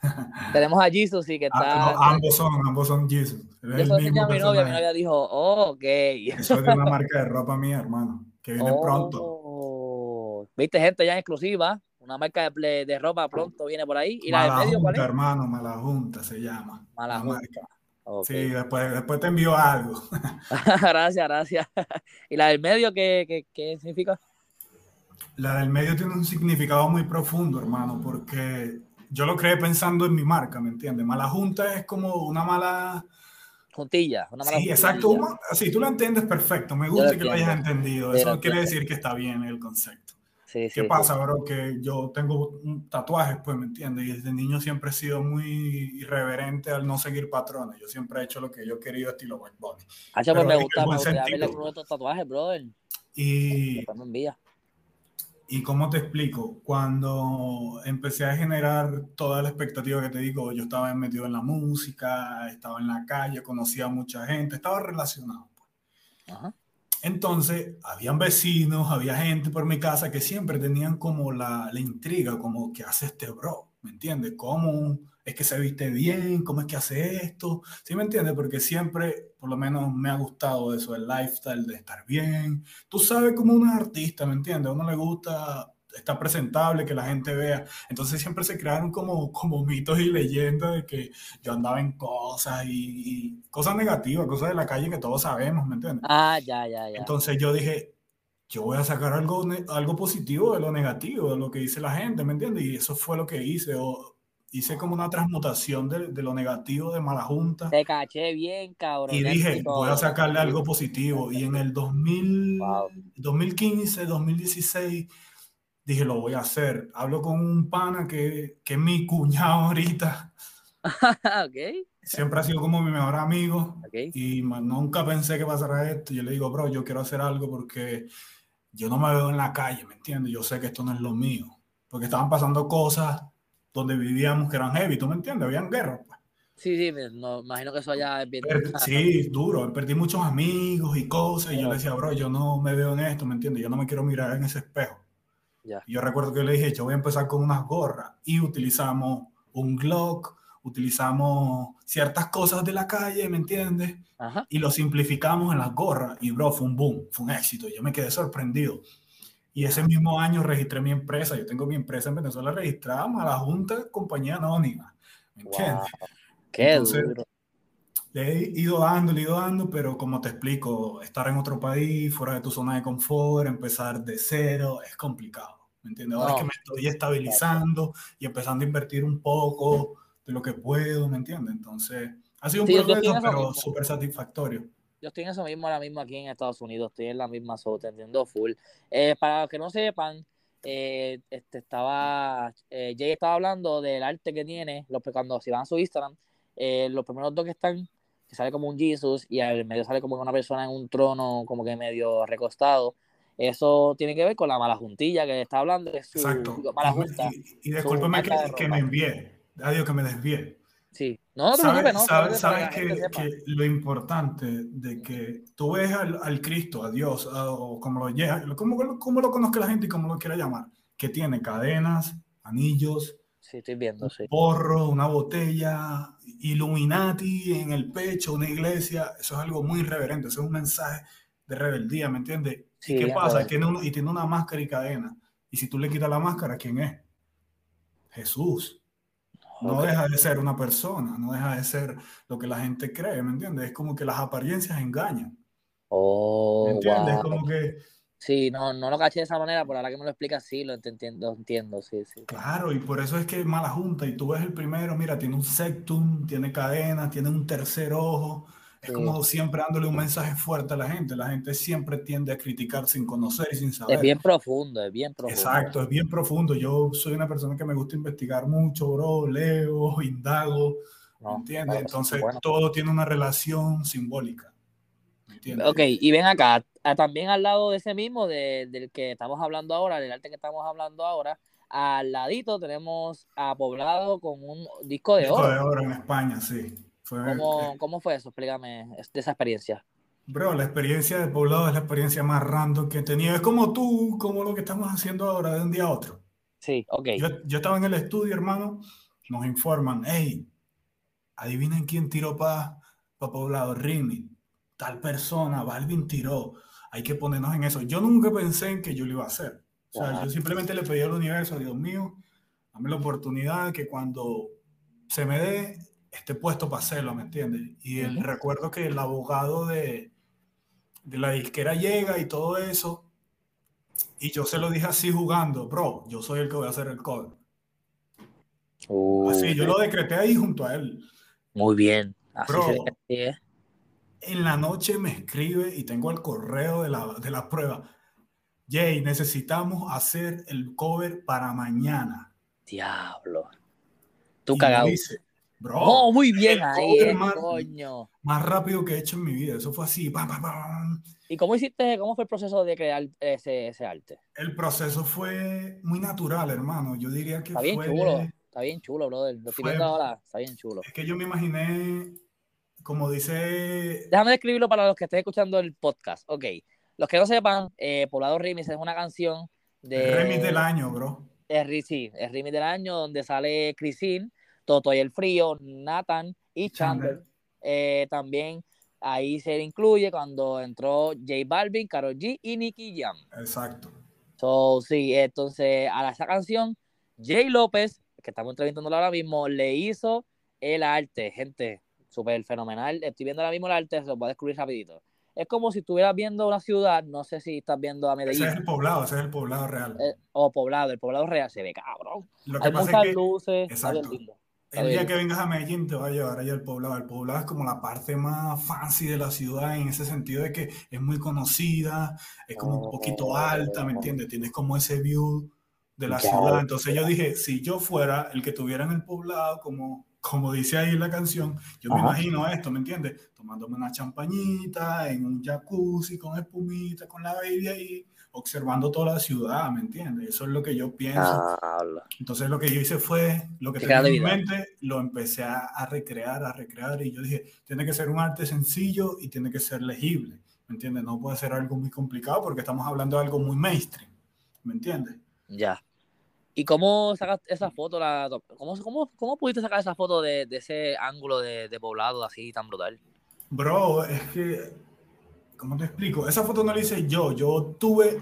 <laughs> Tenemos a Jesus, sí, que ah, está. ambos son, ambos son Jesus. Eso mi novia, mi novia dijo, oh, ok. Eso es de una marca de ropa mía, hermano, que viene pronto. <laughs> Oh, Viste, gente ya en exclusiva, una marca de, de, ropa pronto viene por ahí. ¿Y la del medio cuál es? hermano, Mala Junta se llama. Mala Junta. Sí, después, después te envío algo. <laughs> gracias, gracias. ¿Y la del medio qué, qué, qué significa? La del medio tiene un significado muy profundo, hermano, porque yo lo creé pensando en mi marca, ¿me entiendes? Mala junta es como una mala... Juntilla, una mala Sí, exacto. sí, tú lo entiendes perfecto. Me gusta que lo hayas entendido. Eso quiere decir que está bien el concepto. Sí, ¿Qué pasa, bro? Que yo tengo tatuajes, pues, ¿me entiendes? Y desde niño siempre he sido muy irreverente al no seguir patrones. Yo siempre he hecho lo que yo he querido estilo White Bunny. Ah, pues me gusta, me gusta verle estos tatuajes, brother. Y... ¿Y cómo te explico? Cuando empecé a generar toda la expectativa que te digo, yo estaba metido en la música, estaba en la calle, conocía a mucha gente, estaba relacionado. Pues. Entonces, habían vecinos, había gente por mi casa que siempre tenían como la, la intriga, como, ¿qué hace este bro? ¿Me entiendes? ¿Cómo es que se viste bien? ¿Cómo es que hace esto? ¿Sí me entiendes? Porque siempre, por lo menos, me ha gustado eso, el lifestyle de estar bien. Tú sabes como un artista, ¿me entiendes? A uno le gusta estar presentable, que la gente vea. Entonces siempre se crearon como, como mitos y leyendas de que yo andaba en cosas y, cosas negativas, cosas de la calle que todos sabemos, ¿me entiendes? Ah, ya, ya, ya. Entonces yo dije, yo voy a sacar algo, algo positivo de lo negativo, de lo que dice la gente, ¿me entiendes? Y eso fue lo que hice. O, hice como una transmutación de, de, lo negativo de mala junta. Te caché bien, cabrón. Y dije, voy a sacarle algo positivo. Y en el 2000, 2015, 2016, dije, lo voy a hacer. Hablo con un pana que, que es mi cuñado ahorita. <laughs> Siempre ha sido como mi mejor amigo. Y nunca pensé que pasara esto. Yo le digo, bro, yo quiero hacer algo porque yo no me veo en la calle, ¿me entiendes? Yo sé que esto no es lo mío. Porque estaban pasando cosas donde vivíamos que eran heavy, ¿tú me entiendes? Habían guerras. pues. Sí, sí, me no, imagino que eso allá es bien. Sí, duro. Perdí muchos amigos y cosas. Y yo le decía, bro, yo no me veo en esto, ¿me entiendes? Yo no me quiero mirar en ese espejo. Ya. Y yo recuerdo que le dije, yo voy a empezar con unas gorras. Y utilizamos un Glock, utilizamos ciertas cosas de la calle, ¿me entiendes? Ajá. y lo simplificamos en las gorras y bro, fue un boom, fue un éxito, yo me quedé sorprendido. Y ese mismo año registré mi empresa, yo tengo mi empresa en Venezuela registrada a la Junta Compañía Anónima, ¿me entiendes? Wow. Qué Entonces, duro. Le he ido dando, le he ido dando, pero como te explico, estar en otro país, fuera de tu zona de confort, empezar de cero, es complicado, ¿me entiendes? Ahora No. es que me estoy estabilizando y empezando a invertir un poco de lo que puedo, ¿me entiendes? Entonces, ha sido un Sí, proceso, pero súper satisfactorio. Yo estoy en eso mismo ahora mismo aquí en Estados Unidos, estoy en la misma te entiendo full. Eh, para los que no sepan, eh, este estaba, eh, Jay estaba hablando del arte que tiene, los, cuando si van a su Instagram, eh, los primeros dos que están, que sale como un Jesus y al medio sale como una persona en un trono, como que medio recostado. Eso tiene que ver con la mala juntilla que está hablando, es su Exacto. mala junta. Y, y discúlpame que, que me envié. Adiós, que me desvié. Sí, no, no te ¿Sabes, no, sabes- sabes que que, lo importante de que tú ves al, al Cristo, a Dios, a- o como lo, como, como lo conozca la gente y como lo quiera llamar, que tiene cadenas, anillos, Sí, estoy viendo, sí. porro, una botella, Illuminati en el pecho, una iglesia, eso es algo muy irreverente, eso es un mensaje de rebeldía, ¿me entiendes? Sí, ¿Y qué pasa? Tiene uno- y tiene una máscara y cadena. Y si tú le quitas la máscara, ¿quién es? Jesús. No Ok. deja de ser una persona, no deja de ser lo que la gente cree, ¿me entiendes? Es como que las apariencias engañan, Oh, ¿me entiendes? wow. Como que, Sí, no, no lo caché de esa manera, pero ahora que me lo explicas, sí, lo ent- entiendo, lo entiendo, sí, sí. claro, y por eso es que es mala junta. Y tú ves el primero, mira, tiene un septum, tiene cadenas, tiene un tercer ojo. Es Sí. como siempre dándole un mensaje fuerte a la gente. La gente siempre tiende a criticar sin conocer y sin Es saber. bien profundo, es bien profundo. Exacto, es bien profundo. Yo soy una persona que me gusta investigar mucho, bro, leo, <laughs> indago, ¿me No, entiendes? claro, Entonces, bueno. todo tiene una relación simbólica, ¿me entiendes? Ok, y ven acá, ah, también al lado de ese mismo, de- del que estamos hablando ahora, del arte que estamos hablando ahora, al ladito tenemos a Poblado con un disco de Disco oro. de oro en España, sí. Fue, ¿Cómo, cómo fue eso? Explícame de esa experiencia. Bro, la experiencia de poblado es la experiencia más random que he tenido. Es como tú, como lo que estamos haciendo ahora de un día a otro. Sí, ok. Yo, yo estaba en el estudio, hermano, nos informan, hey, adivinen quién tiró para pa poblado, Rini, tal persona, Balvin tiró, hay que ponernos en eso. Yo nunca pensé en que yo lo iba a hacer. O sea, Wow. yo simplemente le pedí al universo, Dios mío, dame la oportunidad que cuando se me dé, esté puesto para hacerlo, ¿me entiendes? Y el, recuerdo que el abogado de, de la disquera llega y todo eso, y yo se lo dije así jugando, bro, yo soy el que voy a hacer el cover. Uh, Así, yo lo decreté ahí junto a él. Muy bien. Así Bro. se hacer. En la noche me escribe y tengo el correo de la, de la prueba. Jay, necesitamos hacer el cover para mañana. Diablo. Tú Y me cagado. dice, bro, Oh, muy bien ahí, eh, más, coño. más rápido que he hecho en mi vida. Eso fue así. pam, pam, pam. ¿Y cómo hiciste, cómo fue el proceso de crear ese, ese arte? El proceso fue muy natural, hermano. Yo diría que Está bien fue... chulo, está bien chulo, brother. Lo fue- ahora, está bien chulo. Es que yo me imaginé, como dice... Déjame describirlo para los que estén escuchando el podcast. Ok, los que no sepan, eh, Poblado Remix es una canción de... El remix del año, bro. Ri- sí, es remix del año donde sale Christine, Toto y el Frío, Nathan y Chandler. Eh, también ahí se incluye cuando entró J Balvin, Karol G y Nicky Jam. Exacto. So, sí, entonces a esa canción, Jay López, que estamos entrevistándolo ahora mismo, le hizo el arte, gente, súper fenomenal. Estoy viendo ahora mismo el arte, se lo voy a descubrir rapidito. Es como si estuvieras viendo una ciudad, no sé si estás viendo a Ese Medellín es el poblado, ese es el poblado real. eh, o Poblado, el Poblado Real se ve cabrón. Lo que Hay pasa muchas es que luces, exacto. el día que vengas a Medellín te va a llevar allá al poblado. El poblado es como la parte más fancy de la ciudad en ese sentido de que es muy conocida, es como un poquito alta, ¿me entiendes? Tienes como ese view de la ciudad. Entonces yo dije, si yo fuera el que tuviera en el poblado como como dice ahí la canción, yo me imagino esto, ¿me entiendes? Tomándome una champañita en un jacuzzi con espumita, con la baby ahí, observando toda la ciudad, ¿me entiendes? Eso es lo que yo pienso. Ah, Entonces lo que yo hice fue, lo que tenía en mente, lo empecé a, a, recrear, a recrear, y yo dije, tiene que ser un arte sencillo y tiene que ser legible, ¿me entiendes? No puede ser algo muy complicado porque estamos hablando de algo muy mainstream, ¿me entiendes? Ya. ¿Y cómo sacaste esa foto? La, cómo, cómo, cómo pudiste sacar esa foto de, de ese ángulo de, de, poblado así tan brutal? Bro, es que, ¿cómo te explico? Esa foto no la hice yo, yo tuve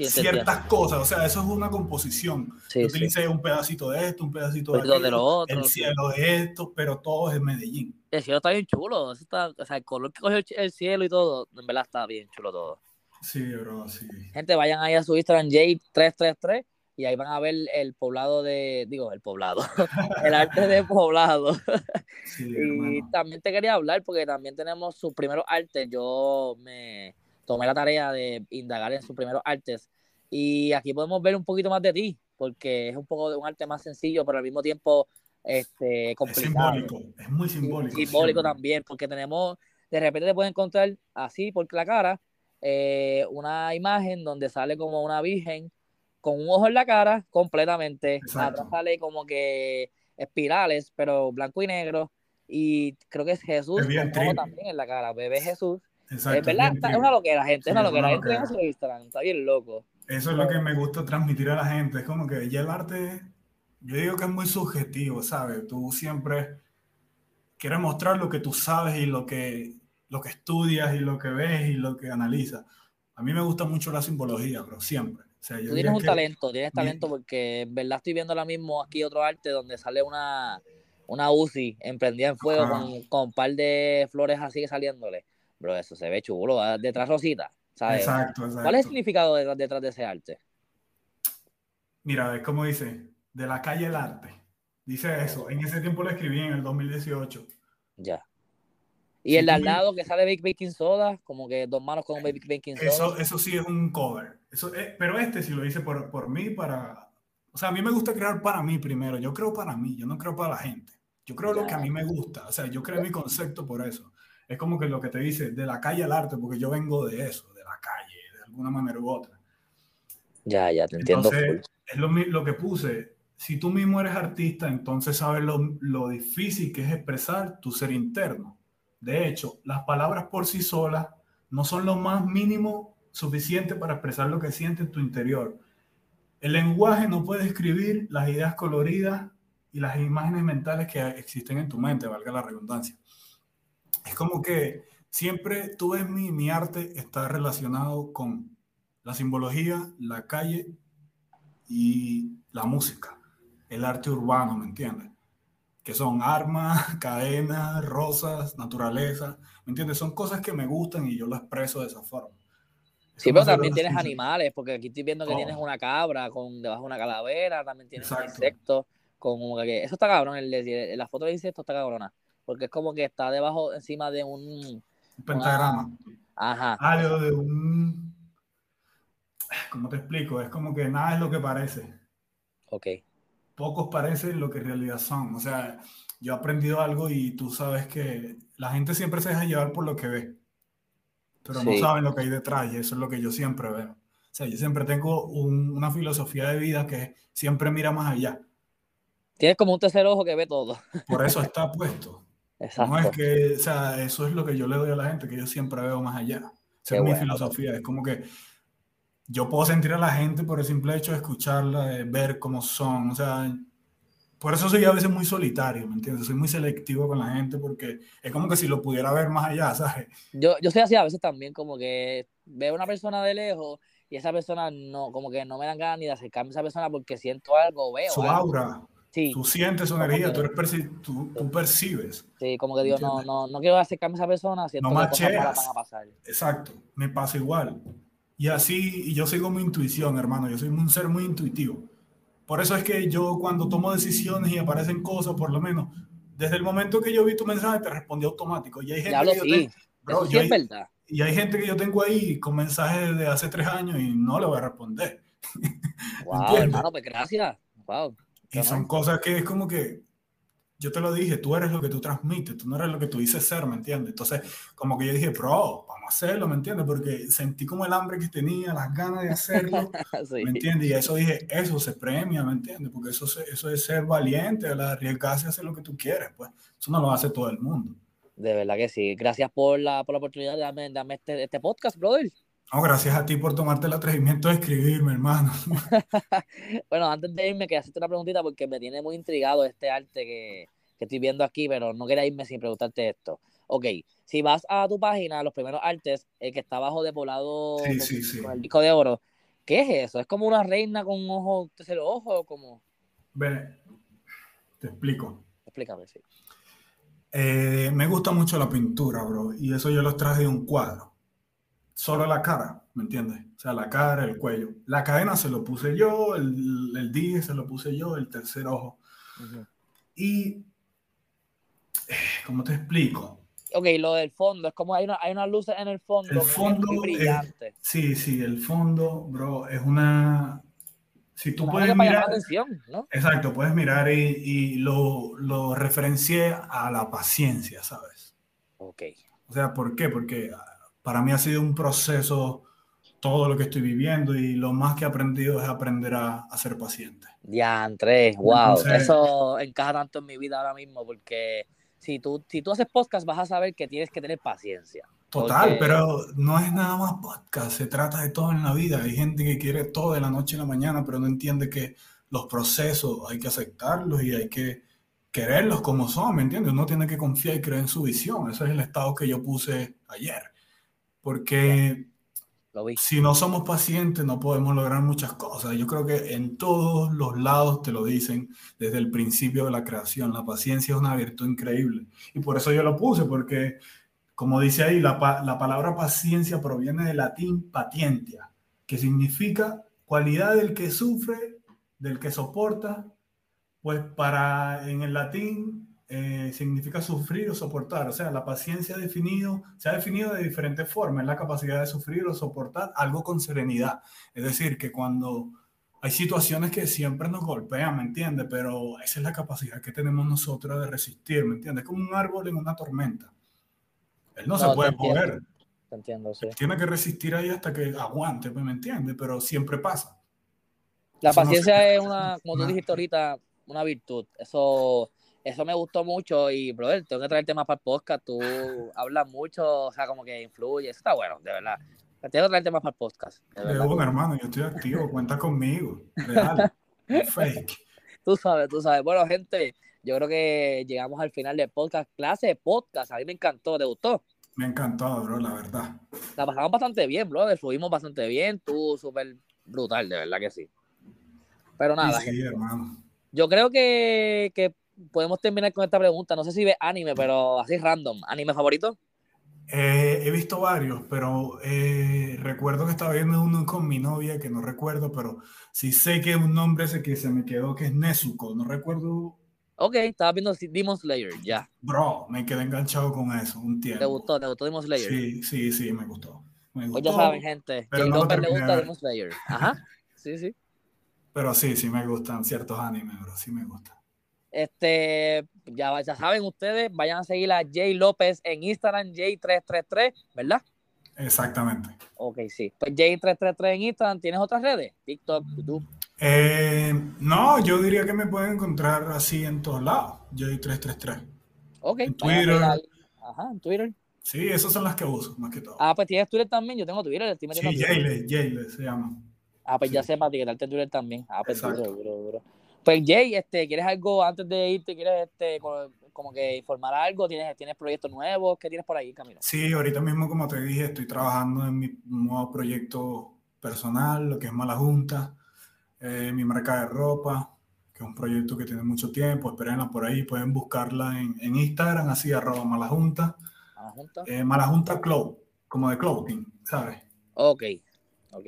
ciertas cosas, o sea, eso es una composición. yo utilicé un pedacito de esto, un pedacito de, aquello, de lo otro, el cielo de esto, pero todo es en Medellín. El cielo está bien chulo, está, o sea, el color que cogió el cielo y todo, en verdad está bien chulo todo. Sí, bro, sí. Gente, vayan ahí a su Instagram, J333 y ahí van a ver el poblado de, digo, el poblado, <laughs> el arte de poblado. <laughs> y también te quería hablar porque también tenemos sus primeros artes. Yo me tomé la tarea de indagar en sus primeros artes y aquí podemos ver un poquito más de ti porque es un poco de un arte más sencillo, pero al mismo tiempo este, complicado. Es simbólico, es muy simbólico. simbólico también porque tenemos, de repente te puedes encontrar así por la cara eh, una imagen donde sale como una virgen con un ojo en la cara completamente. Atrás sale como que espirales, pero blanco y negro. Y creo que es Jesús con también en la cara. Bebé Jesús. Exacto, es verdad, es una loquera, gente. es una loquera. Gente en su Instagram. Está bien loco. Eso es lo que me gusta transmitir a la gente. Es como que ya el arte, yo digo que es muy subjetivo, ¿sabes? Tú siempre quieres mostrar lo que tú sabes y lo que, lo que estudias y lo que ves y lo que analizas. A mí me gusta mucho la simbología, pero siempre. Tú tienes un talento, tienes talento porque en verdad estoy viendo ahora mismo aquí otro arte donde sale una, una UCI emprendida en fuego con, con, un par de flores así saliéndole. Bro, eso se ve chulo, detrás rosita. ¿sabes? Exacto, exacto. ¿Cuál es el significado detrás, detrás de ese arte? Mira, es como dice, de la calle el arte. Dice eso. En ese tiempo lo escribí en el 2018. Ya. Y el de al lado que sale Big Baking Soda, como que dos manos con Big Baking Soda. Eso, eso sí es un cover. Eso, pero este sí lo hice por, por mí, para... O sea, a mí me gusta crear para mí primero. Yo creo para mí, yo no creo para la gente. Yo creo lo que a mí me gusta. O sea, yo creo mi concepto por eso. Es como que lo que te dice, de la calle al arte, porque yo vengo de eso, de la calle, de alguna manera u otra. Ya, ya, te entiendo. Entonces, es lo, lo, que puse. Si tú mismo eres artista, entonces sabes lo, lo difícil que es expresar tu ser interno. De hecho, las palabras por sí solas no son lo más mínimo suficiente para expresar lo que siente en tu interior. El lenguaje no puede escribir las ideas coloridas y las imágenes mentales que existen en tu mente, valga la redundancia. Es como que siempre tú ves mi, mi arte está relacionado con la simbología, la calle y la música, el arte urbano, ¿me entiendes? Que son armas, <laughs> cadenas, rosas, naturaleza, ¿me entiendes? Son cosas que me gustan y yo lo expreso de esa forma. Sí, pero también tienes animales, porque aquí estoy viendo que tienes una cabra con debajo de una calavera, también tienes un insecto, con que eso está cabrón, el, la foto de insecto está cabrona, porque es como que está debajo, encima de un, un pentagrama. Ajá. Algo de un, ¿cómo te explico? Es como que nada es lo que parece. Ok. Pocos parecen lo que en realidad son. O sea, yo he aprendido algo y tú sabes que la gente siempre se deja llevar por lo que ve pero no saben lo que hay detrás y eso es lo que yo siempre veo. O sea, yo siempre tengo una filosofía de vida que siempre mira más allá. Tienes como un tercer ojo que ve todo. Por eso <laughs> está puesto. Exacto. No es que, o sea, eso es lo que yo le doy a la gente, que yo siempre veo más allá. Esa es mi filosofía. Es como que yo puedo sentir a la gente por el simple hecho de escucharla, de ver cómo son. O sea, por eso soy a veces muy solitario, ¿me entiendes? Soy muy selectivo con la gente porque es como que si lo pudiera ver más allá, <laughs> ¿sabes? Yo, yo soy así a veces también, como que veo una persona de lejos y esa persona no, como que no me dan ganas ni de acercarme a esa persona porque siento algo, veo. Su aura. Sí. Tú sientes su energía, tú, tú, percibes. Sí, como que digo, no, no, no quiero acercarme a esa persona, siento no que van a pasar. Exacto, me pasa igual. Y así, y yo sigo mi intuición, hermano, yo soy un ser muy intuitivo. Por eso es que yo cuando tomo decisiones y aparecen cosas, por lo menos, desde el momento que yo vi tu mensaje te respondí automático. Y hay gente que sí. Tengo, sí es verdad. Y hay gente que yo tengo ahí con mensajes de hace tres años y no le voy a responder. <laughs> Wow, hermano, pues gracias. Wow. Y son cosas que es como que yo te lo dije, tú eres lo que tú transmites, tú no eres lo que tú dices ser, ¿me entiendes? Entonces, como que yo dije, bro, vamos a hacerlo, ¿me entiendes? Porque sentí como el hambre que tenía, las ganas de hacerlo, <laughs> ¿me entiendes? Y eso dije, eso se premia, ¿me entiendes? Porque eso, eso es ser valiente, arriesgarse a hacer lo que tú quieres, pues eso no lo hace todo el mundo. De verdad que sí. Gracias por la, por la oportunidad de darme, darme este, este podcast, brother. No, gracias a ti por tomarte el atrevimiento de escribirme, hermano. <laughs> bueno, antes de irme, quería hacerte una preguntita porque me tiene muy intrigado este arte que, que estoy viendo aquí, pero no quería irme sin preguntarte esto. Ok, si vas a tu página, los primeros artes, el que está abajo de volado con, el disco de oro, ¿qué es eso? ¿Es como una reina con un ojo, tercer ojo o como? Ve, te explico. Explícame, sí. Eh, me gusta mucho la pintura, bro, y eso yo los traje de un cuadro solo la cara, ¿me entiendes? O sea, la cara, el cuello. La cadena se lo puse yo, el, el dije se lo puse yo, el tercer ojo. Y, ¿cómo te explico? Ok, lo del fondo, es como hay, una, hay unas luces en el fondo. El fondo es brillante. sí, sí, el fondo, bro, es una... Si tú puedes mirar... Atención, ¿no? Exacto, puedes mirar y, y lo, lo referencié a la paciencia, ¿sabes? Ok. O sea, ¿por qué? Porque para mí ha sido un proceso todo lo que estoy viviendo y lo más que he aprendido es aprender a, ser paciente. Ya, Andrés, wow, eso encaja tanto en mi vida ahora mismo porque si tú, si tú haces podcast vas a saber que tienes que tener paciencia. Total, pero no es nada más podcast, se trata de todo en la vida. Hay gente que quiere todo de la noche a la mañana, pero no entiende que los procesos hay que aceptarlos y hay que quererlos como son, ¿me entiendes? Uno tiene que confiar y creer en su visión. Ese es el estado que yo puse ayer porque si no somos pacientes no podemos lograr muchas cosas. Yo creo que en todos los lados te lo dicen desde el principio de la creación. La paciencia es una virtud increíble. Y por eso yo lo puse, porque como dice ahí, la, la palabra paciencia proviene del latín patientia, que significa cualidad del que sufre, del que soporta. Pues para en el latín eh, significa sufrir o soportar. O sea, la paciencia definido, se ha definido de diferentes formas. Es la capacidad de sufrir o soportar algo con serenidad. Es decir, que cuando hay situaciones que siempre nos golpean, ¿me entiendes? Pero esa es la capacidad que tenemos nosotros de resistir, ¿me entiendes? Como un árbol en una tormenta. Él no, se puede mover. entiendo, sí. Tiene que resistir ahí hasta que aguante, ¿me entiendes? Pero siempre pasa. La paciencia es una, como tú dijiste ahorita, una virtud. Eso eso me gustó mucho y, brother, tengo que traerte más para el podcast. Tú <laughs> hablas mucho, o sea, como que influye. Eso está bueno, de verdad. Tengo que traerte más para el podcast. De, de hermano, yo estoy activo, cuenta conmigo. <laughs> Real, fake. Tú sabes, tú sabes. Bueno, gente, yo creo que llegamos al final del podcast. Clase de podcast, a mí me encantó, ¿te gustó? Me encantó, bro, la verdad. La pasamos bastante bien, bro, subimos bastante bien, tú súper brutal, de verdad que sí. Pero nada, sí, hermano. Yo creo que, que podemos terminar con esta pregunta. No sé si ves anime, pero así random. ¿Anime favorito? Eh, he visto varios, pero eh, recuerdo que estaba viendo uno con mi novia, que no recuerdo, pero sí sé que un nombre ese que se me quedó, que es Nezuko, no recuerdo. Ok, estaba viendo Demon Slayer, ya. Bro, me quedé enganchado con eso un tiempo. ¿Te gustó? ¿Te gustó Demon Slayer? Sí, sí, sí, me gustó. Me Pues ya saben, gente, que no le gusta Demon Slayer. Ajá, sí, sí. Pero sí, sí me gustan ciertos animes, bro, sí me gustan. Este, ya, ya saben ustedes, vayan a seguir a Jay López en Instagram, Jay333, ¿verdad? Exactamente. Ok, sí. Pues Jay333 en Instagram, ¿tienes otras redes? TikTok, YouTube. Eh, no, yo diría que me pueden encontrar así en todos lados, Jay333. Ok. En Twitter. Ajá, en Twitter. Sí, esas son las que uso, más que todo. Ah, pues tienes Twitter también, yo tengo Twitter. sí, Jayle, Jayle se llama. Ah, pues ya sé para etiquetarte Twitter también. Ah, pues duro, duro, duro. Pues Jay, este, ¿quieres algo antes de irte? ¿Quieres este, como, que informar algo? ¿Tienes, ¿Tienes proyectos nuevos? ¿Qué tienes por ahí, Camilo? Sí, ahorita mismo, como te dije, estoy trabajando en mi nuevo proyecto personal, lo que es Mala Junta, eh, mi marca de ropa, que es un proyecto que tiene mucho tiempo, espérenla por ahí, pueden buscarla en, en Instagram, así, arroba Mala Junta. Mala Junta. Eh, Mala Junta Cloud, como de clothing, ¿sabes? Ok, ok.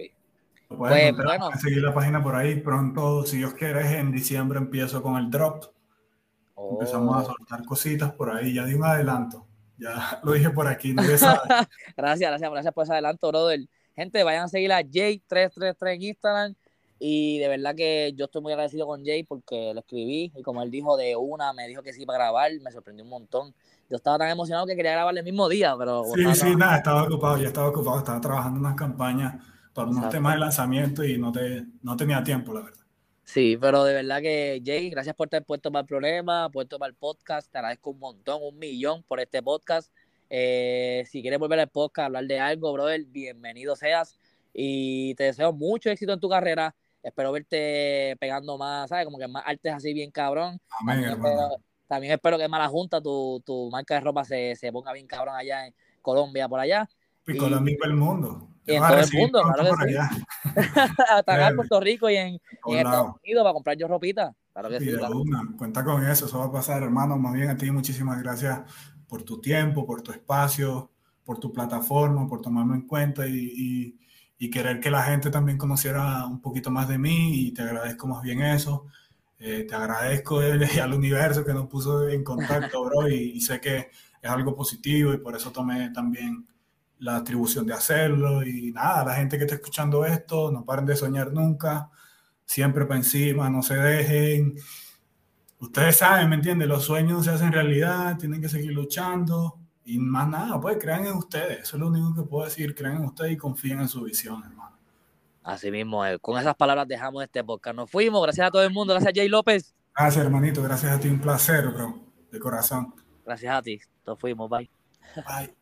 Pues, bueno. seguir la página por ahí pronto, si Dios quiere, en diciembre empiezo con el drop. Empezamos a oh. soltar cositas por ahí, ya di un adelanto. Ya <laughs> lo dije por aquí, <laughs> gracias, gracias, gracias por ese adelanto, brother. Gente, vayan a seguir a J333 en Instagram. Y de verdad que yo estoy muy agradecido con Jay porque lo escribí y como él dijo de una, me dijo que sí para grabar, me sorprendió un montón. Yo estaba tan emocionado que quería grabar el mismo día, pero... Sí, sí, nada, estaba ocupado, ya estaba ocupado, estaba trabajando en unas campañas para unos temas de lanzamiento y no, te, no tenía tiempo, la verdad. Sí, pero de verdad que Jay, gracias por estar puesto para el problema, puesto para el podcast, te agradezco un montón, un millón por este podcast. Eh, si quieres volver al podcast, hablar de algo, brother, bienvenido seas y te deseo mucho éxito en tu carrera espero verte pegando más, ¿sabes? Como que más artes así bien cabrón. también, espero, que Mala Junta, tu, tu marca de ropa, se, se, ponga bien cabrón allá en Colombia, por allá. Y, Colombia el mundo. Y en todo el mundo, claro que sí. Hasta acá en Puerto Rico y en, Estados Unidos para comprar yo ropita. Claro que sí. Cuenta con eso, eso va a pasar, hermano. Más bien a ti, muchísimas gracias por tu tiempo, por tu espacio, por tu plataforma, por tomarme en cuenta y y querer que la gente también conociera un poquito más de mí y te agradezco más bien eso. Eh, te agradezco <laughs> al universo que nos puso en contacto, bro, y, sé que es algo positivo y por eso tomé también la atribución de hacerlo. Y nada, la gente que está escuchando esto, no paren de soñar nunca, siempre para encima, no se dejen. Ustedes saben, ¿me entienden? Los sueños se hacen realidad, tienen que seguir luchando y más nada, pues crean en ustedes. Eso es lo único que puedo decir. Crean en ustedes y confíen en su visión, hermano. Así mismo, eh. con esas palabras dejamos este podcast. Nos fuimos. Gracias a todo el mundo. Gracias a Jay López. Gracias, hermanito. Gracias a ti. Un placer, bro. De corazón. Gracias a ti. Nos fuimos. Bye. Bye.